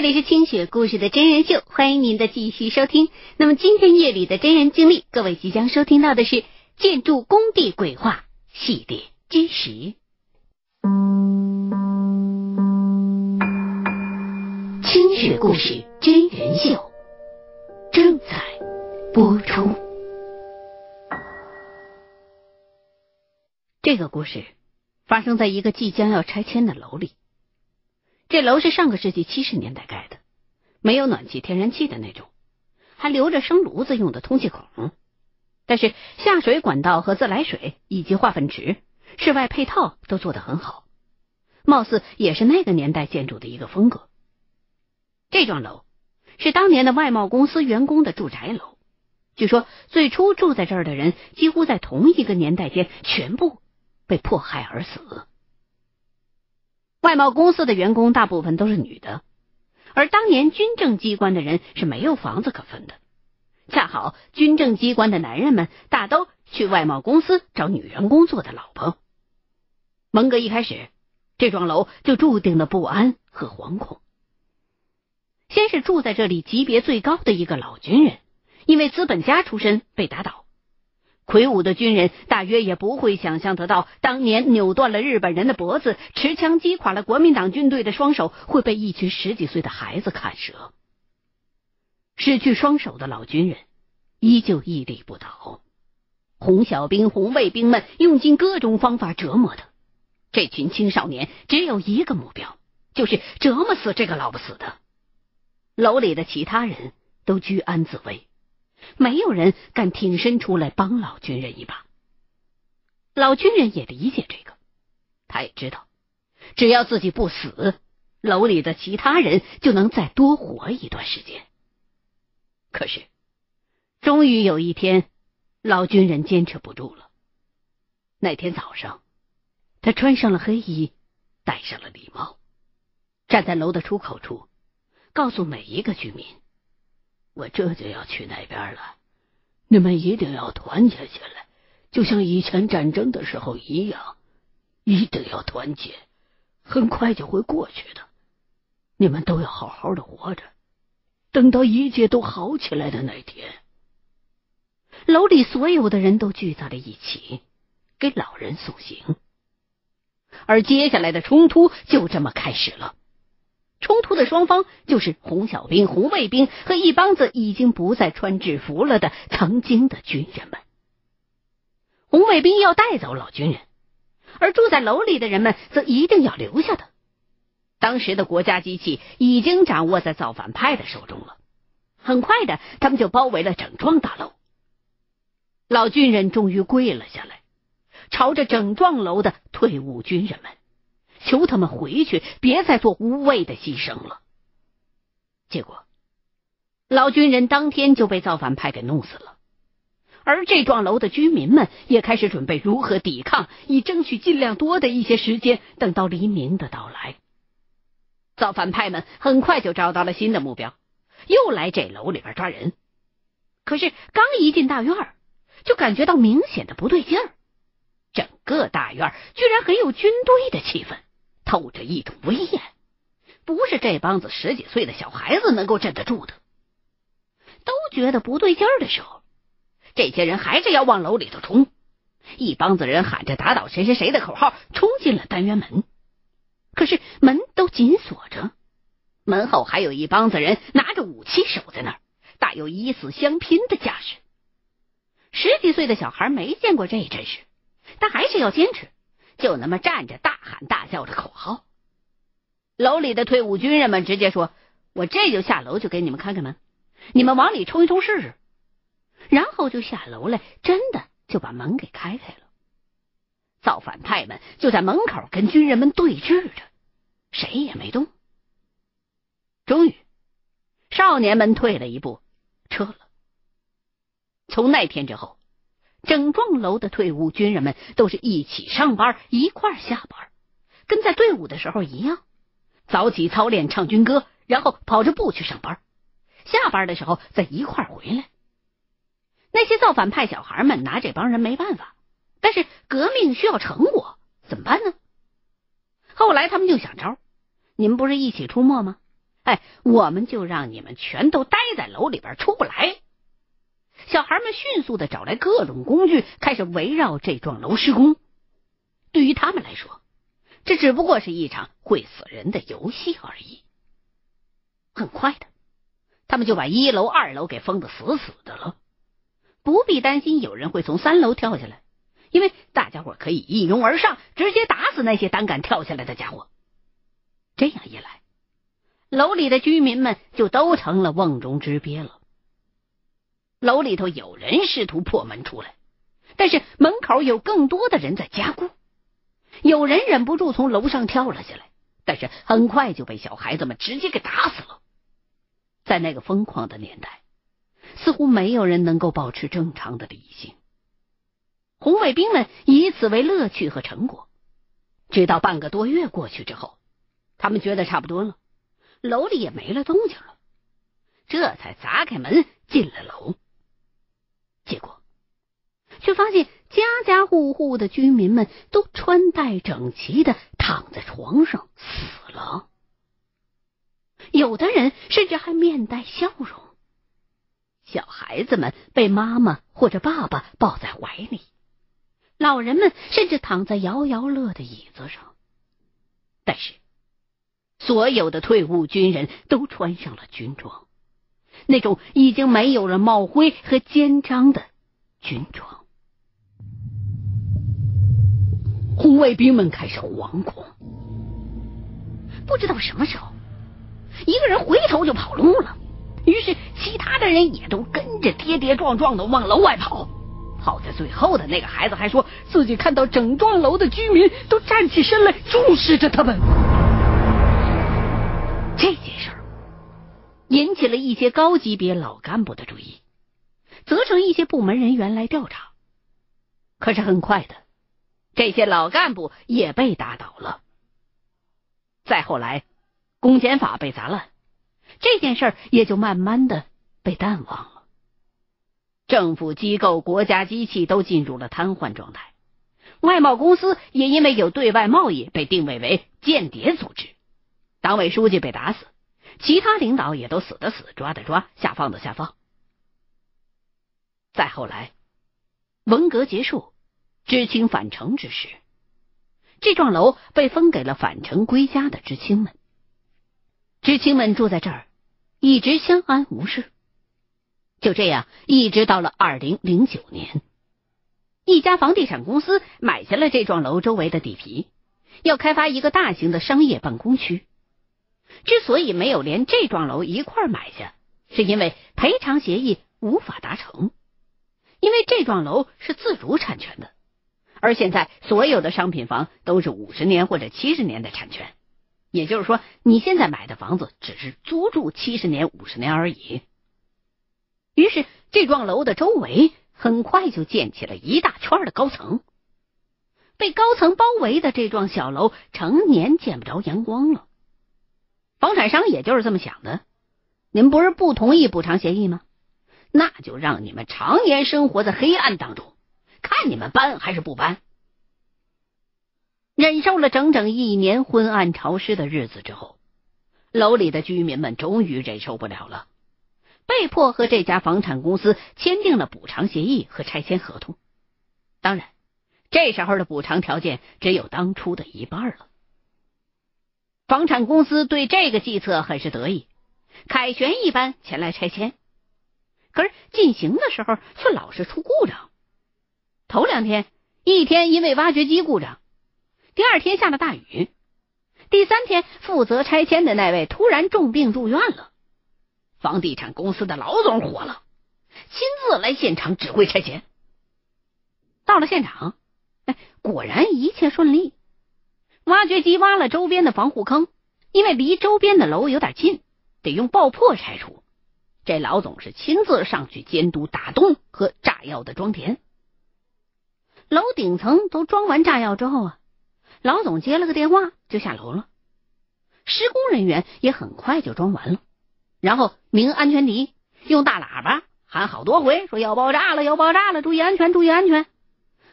这里是清雪故事的真人秀，欢迎您的继续收听。那么今天夜里的真人经历，各位即将收听到的是建筑工地鬼话系列之十。清雪故事真人秀正在播出。这个故事发生在一个即将要拆迁的楼里。这楼是上个世纪七十年代盖的，没有暖气、天然气的那种，还留着生炉子用的通气孔。但是下水管道和自来水以及化粪池、室外配套都做得很好，貌似也是那个年代建筑的一个风格。这幢楼是当年的外贸公司员工的住宅楼，据说最初住在这儿的人几乎在同一个年代间全部被迫害而死。外贸公司的员工大部分都是女的，而当年军政机关的人是没有房子可分的。恰好军政机关的男人们大都去外贸公司找女人工作的老婆。蒙哥一开始，这幢楼就注定了不安和惶恐。先是住在这里级别最高的一个老军人，因为资本家出身被打倒。魁梧的军人大约也不会想象得到，当年扭断了日本人的脖子、持枪击垮了国民党军队的双手，会被一群十几岁的孩子砍折。失去双手的老军人依旧屹立不倒。红小兵、红卫兵们用尽各种方法折磨他。这群青少年只有一个目标，就是折磨死这个老不死的。楼里的其他人都居安自危。没有人敢挺身出来帮老军人一把。老军人也理解这个，他也知道，只要自己不死，楼里的其他人就能再多活一段时间。可是，终于有一天，老军人坚持不住了。那天早上，他穿上了黑衣，戴上了礼帽，站在楼的出口处，告诉每一个居民。我这就要去那边了，你们一定要团结起来，就像以前战争的时候一样，一定要团结，很快就会过去的。你们都要好好的活着，等到一切都好起来的那天。楼里所有的人都聚在了一起，给老人送行，而接下来的冲突就这么开始了。冲突的双方就是红小兵、红卫兵和一帮子已经不再穿制服了的曾经的军人们。红卫兵要带走老军人，而住在楼里的人们则一定要留下他。当时的国家机器已经掌握在造反派的手中了，很快的，他们就包围了整幢大楼。老军人终于跪了下来，朝着整幢楼的退伍军人们。求他们回去，别再做无谓的牺牲了。结果，老军人当天就被造反派给弄死了。而这幢楼的居民们也开始准备如何抵抗，以争取尽量多的一些时间，等到黎明的到来。造反派们很快就找到了新的目标，又来这楼里边抓人。可是刚一进大院，就感觉到明显的不对劲儿，整个大院居然很有军队的气氛。透着一种威严，不是这帮子十几岁的小孩子能够镇得住的。都觉得不对劲儿的时候，这些人还是要往楼里头冲。一帮子人喊着“打倒谁谁谁”的口号，冲进了单元门。可是门都紧锁着，门后还有一帮子人拿着武器守在那儿，大有以死相拼的架势。十几岁的小孩没见过这阵势，但还是要坚持。就那么站着，大喊大叫着口号。楼里的退伍军人们直接说：“我这就下楼去给你们开开门，你们往里冲一冲试试。”然后就下楼来，真的就把门给开开了。造反派们就在门口跟军人们对峙着，谁也没动。终于，少年们退了一步，撤了。从那天之后。整幢楼的退伍军人们都是一起上班，一块下班，跟在队伍的时候一样，早起操练唱军歌，然后跑着步去上班，下班的时候再一块回来。那些造反派小孩们拿这帮人没办法，但是革命需要成果，怎么办呢？后来他们就想招，你们不是一起出没吗？哎，我们就让你们全都待在楼里边出不来。小孩们迅速的找来各种工具，开始围绕这幢楼施工。对于他们来说，这只不过是一场会死人的游戏而已。很快的，他们就把一楼、二楼给封的死死的了，不必担心有人会从三楼跳下来，因为大家伙可以一拥而上，直接打死那些胆敢跳下来的家伙。这样一来，楼里的居民们就都成了瓮中之鳖了。楼里头有人试图破门出来，但是门口有更多的人在加固。有人忍不住从楼上跳了下来，但是很快就被小孩子们直接给打死了。在那个疯狂的年代，似乎没有人能够保持正常的理性。红卫兵们以此为乐趣和成果，直到半个多月过去之后，他们觉得差不多了，楼里也没了动静了，这才砸开门进了楼。结果，却发现家家户户的居民们都穿戴整齐的躺在床上死了，有的人甚至还面带笑容。小孩子们被妈妈或者爸爸抱在怀里，老人们甚至躺在摇摇乐的椅子上。但是，所有的退伍军人都穿上了军装。那种已经没有了帽徽和肩章的军装，红卫兵们开始惶恐。不知道什么时候，一个人回头就跑路了，于是其他的人也都跟着跌跌撞撞的往楼外跑。跑在最后的那个孩子还说自己看到整幢楼的居民都站起身来注视着他们。这件事儿。引起了一些高级别老干部的注意，责成一些部门人员来调查。可是很快的，这些老干部也被打倒了。再后来，公检法被砸烂，这件事儿也就慢慢的被淡忘了。政府机构、国家机器都进入了瘫痪状态，外贸公司也因为有对外贸易被定位为间谍组织，党委书记被打死。其他领导也都死的死，抓的抓，下放的下放。再后来，文革结束，知青返城之时，这幢楼被分给了返城归家的知青们。知青们住在这儿，一直相安无事。就这样，一直到了二零零九年，一家房地产公司买下了这幢楼周围的地皮，要开发一个大型的商业办公区。之所以没有连这幢楼一块买下，是因为赔偿协议无法达成。因为这幢楼是自主产权的，而现在所有的商品房都是五十年或者七十年的产权，也就是说，你现在买的房子只是租住七十年、五十年而已。于是，这幢楼的周围很快就建起了一大圈的高层，被高层包围的这幢小楼成年见不着阳光了。房产商也就是这么想的，你们不是不同意补偿协议吗？那就让你们常年生活在黑暗当中，看你们搬还是不搬。忍受了整整一年昏暗潮湿的日子之后，楼里的居民们终于忍受不了了，被迫和这家房产公司签订了补偿协议和拆迁合同。当然，这时候的补偿条件只有当初的一半了。房产公司对这个计策很是得意，凯旋一般前来拆迁。可是进行的时候却老是出故障。头两天，一天因为挖掘机故障；第二天下了大雨；第三天，负责拆迁的那位突然重病住院了。房地产公司的老总火了，亲自来现场指挥拆迁。到了现场，哎，果然一切顺利。挖掘机挖了周边的防护坑，因为离周边的楼有点近，得用爆破拆除。这老总是亲自上去监督打洞和炸药的装填。楼顶层都装完炸药之后啊，老总接了个电话就下楼了。施工人员也很快就装完了，然后鸣安全笛，用大喇叭喊好多回，说要爆炸了，要爆炸了，注意安全，注意安全。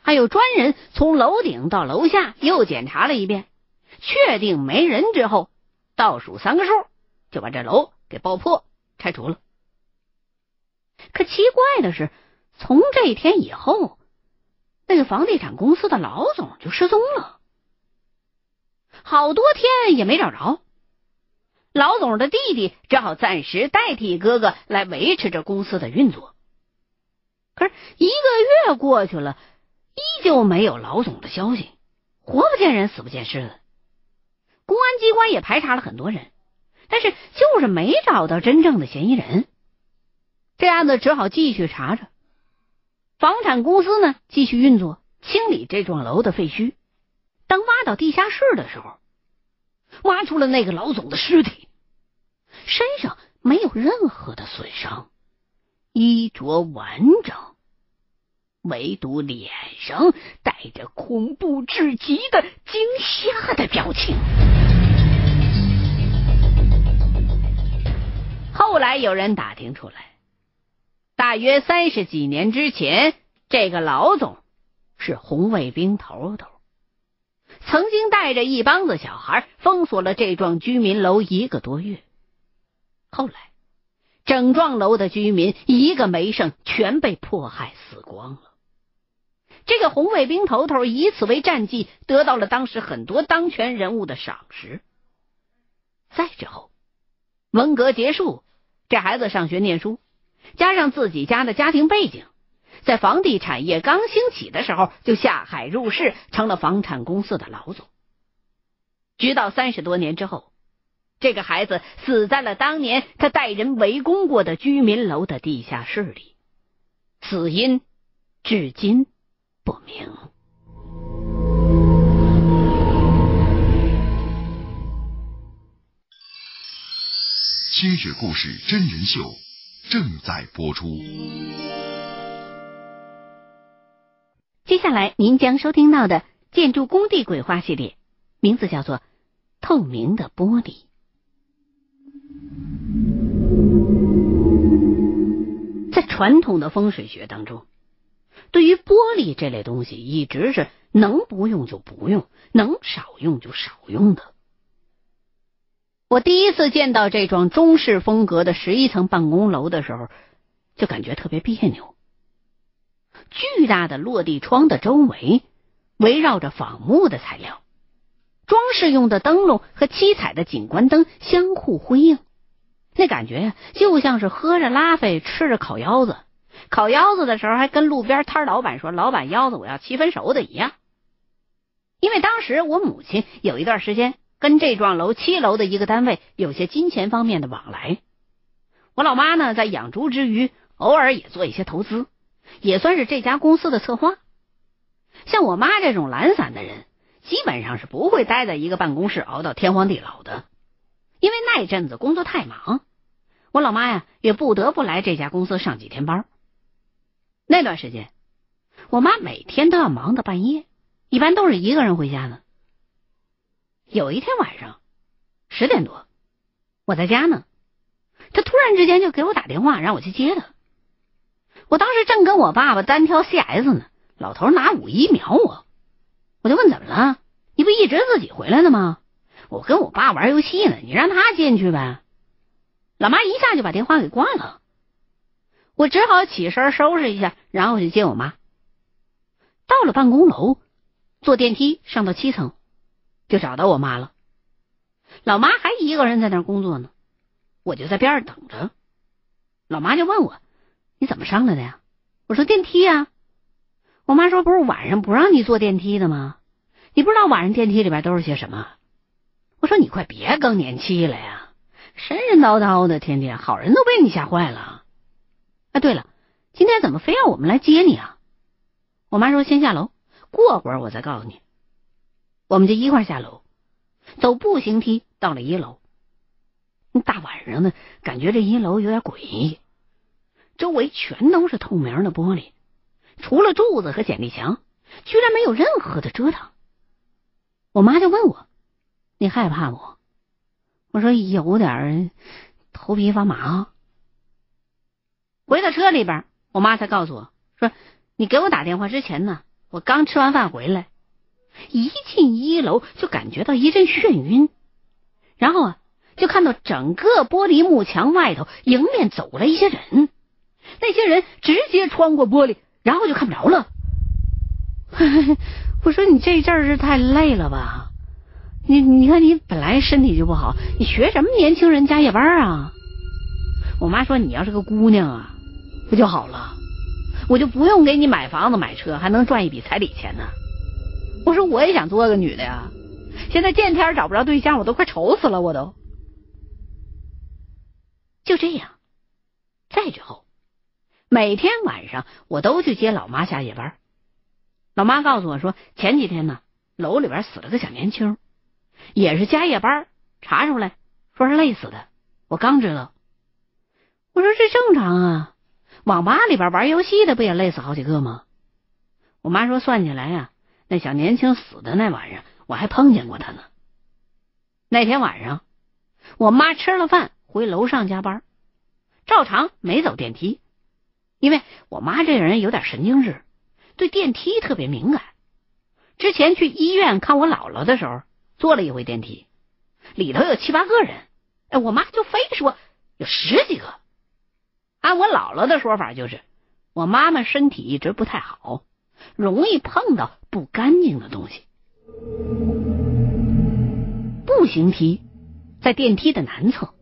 还有专人从楼顶到楼下又检查了一遍，确定没人之后，倒数三个数，就把这楼给爆破拆除了。可奇怪的是，从这一天以后，那个房地产公司的老总就失踪了，好多天也没找着。老总的弟弟只好暂时代替哥哥来维持着公司的运作。可是一个月过去了，依旧没有老总的消息，活不见人，死不见尸的。公安机关也排查了很多人，但是就是没找到真正的嫌疑人。这案子只好继续查着。房产公司呢，继续运作，清理这幢楼的废墟。当挖到地下室的时候，挖出了那个老总的尸体，身上没有任何的损伤，衣着完整，唯独脸上带着恐怖至极的惊吓的表情。后来有人打听出来。大约三十几年之前，这个老总是红卫兵头头，曾经带着一帮子小孩封锁了这幢居民楼一个多月。后来，整幢楼的居民一个没剩，全被迫害死光了。这个红卫兵头头以此为战绩，得到了当时很多当权人物的赏识。再之后，文革结束，这孩子上学念书。加上自己家的家庭背景，在房地产业刚兴起的时候就下海入市，成了房产公司的老总。直到三十多年之后，这个孩子死在了当年他带人围攻过的居民楼的地下室里，死因至今不明。今日故事真人秀。正在播出。接下来您将收听到的建筑工地鬼话系列，名字叫做《透明的玻璃》。在传统的风水学当中，对于玻璃这类东西，一直是能不用就不用，能少用就少用的。我第一次见到这幢中式风格的十一层办公楼的时候，就感觉特别别扭。巨大的落地窗的周围围绕着仿木的材料，装饰用的灯笼和七彩的景观灯相互辉映，那感觉呀，就像是喝着拉菲，吃着烤腰子。烤腰子的时候还跟路边摊老板说：“老板，腰子我要七分熟的。”一样。因为当时我母亲有一段时间。跟这幢楼七楼的一个单位有些金钱方面的往来，我老妈呢在养猪之余，偶尔也做一些投资，也算是这家公司的策划。像我妈这种懒散的人，基本上是不会待在一个办公室熬到天荒地老的，因为那阵子工作太忙，我老妈呀也不得不来这家公司上几天班。那段时间，我妈每天都要忙到半夜，一般都是一个人回家呢。有一天晚上十点多，我在家呢，她突然之间就给我打电话，让我去接她。我当时正跟我爸爸单挑 CS 呢，老头拿五一瞄我，我就问怎么了？你不一直自己回来的吗？我跟我爸玩游戏呢，你让他进去呗。老妈一下就把电话给挂了，我只好起身收拾一下，然后去接我妈。到了办公楼，坐电梯上到七层。就找到我妈了，老妈还一个人在那工作呢，我就在边上等着。老妈就问我：“你怎么上来的呀？”我说：“电梯啊。”我妈说：“不是晚上不让你坐电梯的吗？你不知道晚上电梯里边都是些什么？”我说：“你快别更年期了呀，神神叨叨的，天天好人都被你吓坏了。”哎，对了，今天怎么非要我们来接你啊？我妈说：“先下楼，过会儿我再告诉你。”我们就一块下楼，走步行梯到了一楼。大晚上的，感觉这一楼有点诡异，周围全都是透明的玻璃，除了柱子和剪力墙，居然没有任何的遮挡。我妈就问我：“你害怕不？”我说：“有点头皮发麻。”回到车里边，我妈才告诉我说：“你给我打电话之前呢，我刚吃完饭回来。”一进一楼就感觉到一阵眩晕，然后啊，就看到整个玻璃幕墙外头迎面走了一些人，那些人直接穿过玻璃，然后就看不着了。我说你这阵儿是太累了吧？你你看你本来身体就不好，你学什么年轻人加夜班啊？我妈说你要是个姑娘啊，不就好了？我就不用给你买房子买车，还能赚一笔彩礼钱呢。我说我也想做个女的呀，现在见天找不着对象，我都快愁死了，我都。就这样，再之后，每天晚上我都去接老妈下夜班。老妈告诉我说，前几天呢，楼里边死了个小年轻，也是加夜班查出来，说是累死的。我刚知道，我说这正常啊，网吧里边玩游戏的不也累死好几个吗？我妈说算起来呀，那小年轻死的那晚上，我还碰见过他呢。那天晚上，我妈吃了饭。回楼上加班，照常没走电梯，因为我妈这个人有点神经质，对电梯特别敏感。之前去医院看我姥姥的时候，坐了一回电梯，里头有七八个人，哎，我妈就非说有十几个。按我姥姥的说法，就是我妈妈身体一直不太好，容易碰到不干净的东西。步行梯在电梯的南侧。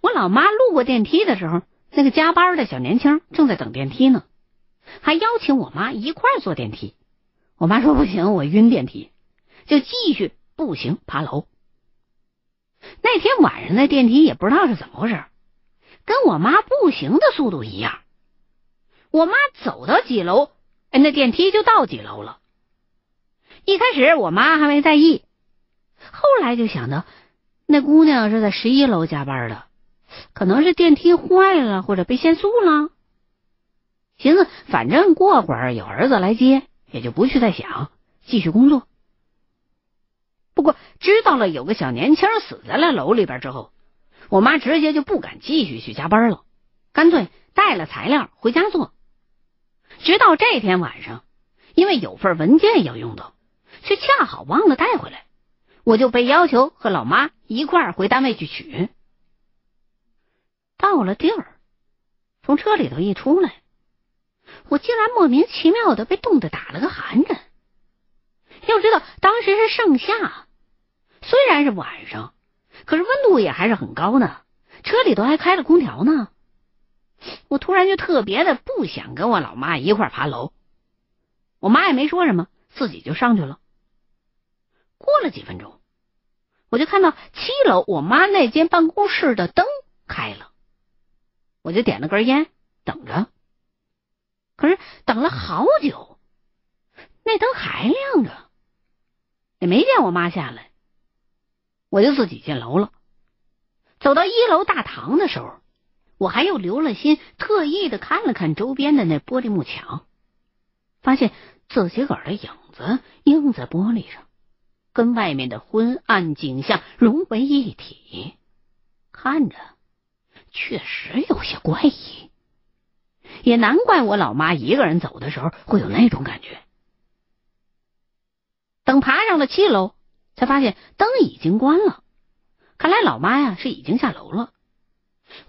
我老妈路过电梯的时候，那个加班的小年轻正在等电梯呢，还邀请我妈一块坐电梯。我妈说不行，我晕电梯，就继续步行爬楼。那天晚上那电梯也不知道是怎么回事，跟我妈步行的速度一样。我妈走到几楼，哎，那电梯就到几楼了。一开始我妈还没在意，后来就想到那姑娘是在十一楼加班的。可能是电梯坏了，或者被限速了。寻思，反正过会儿有儿子来接，也就不去再想，继续工作。不过知道了有个小年轻死在了楼里边之后，我妈直接就不敢继续去加班了，干脆带了材料回家做。直到这天晚上，因为有份文件要用到，却恰好忘了带回来，我就被要求和老妈一块儿回单位去取。到了地儿，从车里头一出来，我竟然莫名其妙的被冻得打了个寒颤。要知道当时是盛夏，虽然是晚上，可是温度也还是很高呢。车里头还开了空调呢。我突然就特别的不想跟我老妈一块爬楼，我妈也没说什么，自己就上去了。过了几分钟，我就看到七楼我妈那间办公室的灯开了。我就点了根烟，等着。可是等了好久，那灯还亮着，也没见我妈下来。我就自己进楼了。走到一楼大堂的时候，我还又留了心，特意的看了看周边的那玻璃幕墙，发现自己个儿的影子映在玻璃上，跟外面的昏暗景象融为一体，看着。确实有些怪异，也难怪我老妈一个人走的时候会有那种感觉。等爬上了七楼，才发现灯已经关了，看来老妈呀是已经下楼了。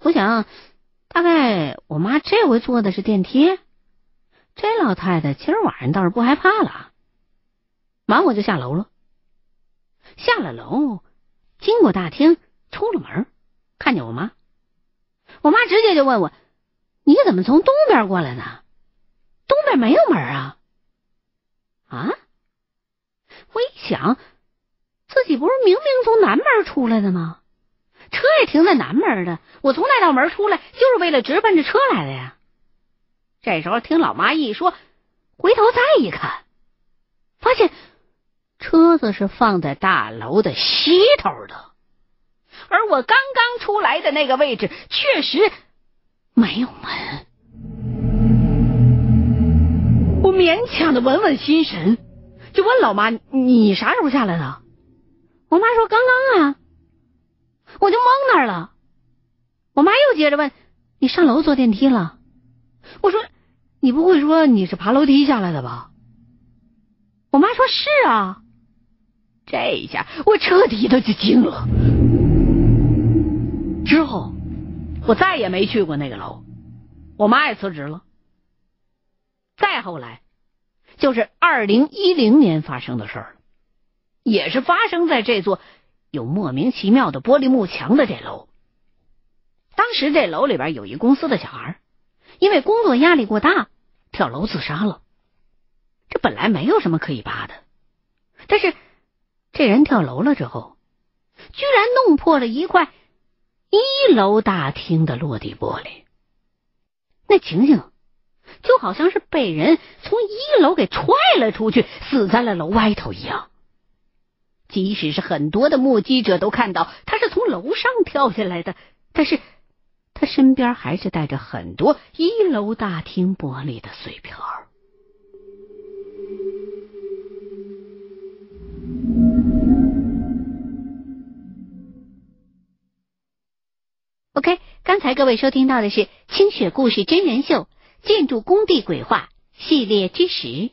我想，大概我妈这回坐的是电梯。这老太太今儿晚上倒是不害怕了。忙我就下楼了，下了楼，经过大厅，出了门，看见我妈。我妈直接就问我：“你怎么从东边过来呢？东边没有门啊？”啊！我一想，你不是明明从南门出来的吗？车也停在南门的，我从那道门出来就是为了直奔着车来的呀。这时候听老妈一说，回头再一看，发现车子是放在大楼的西头的。而我刚刚出来的那个位置确实没有门，我勉强的稳稳心神，就问老妈：“你啥时候下来的？”我妈说：“刚刚啊。”我就懵那儿了。我妈又接着问：“你上楼坐电梯了？”我说：“你不会说你是爬楼梯下来的吧？”我妈说：“是啊。”这一下我彻底的就惊了。之后，我再也没去过那个楼，我妈也辞职了。再后来，就是二零一零年发生的事儿，也是发生在这座有莫名其妙的玻璃幕墙的这楼。当时这楼里边有一公司的小孩，因为工作压力过大，跳楼自杀了。这本来没有什么可以扒的，但是这人跳楼了之后，居然弄破了一块一楼大厅的落地玻璃。那情形就好像是被人从一楼给踹了出去，死在了楼外头一样。即使是很多的目击者都看到他是从楼上跳下来的，但是他身边还是带着很多一楼大厅玻璃的碎片儿。OK，刚才各位收听到的是《清雪故事真人秀：建筑工地鬼话》系列之十。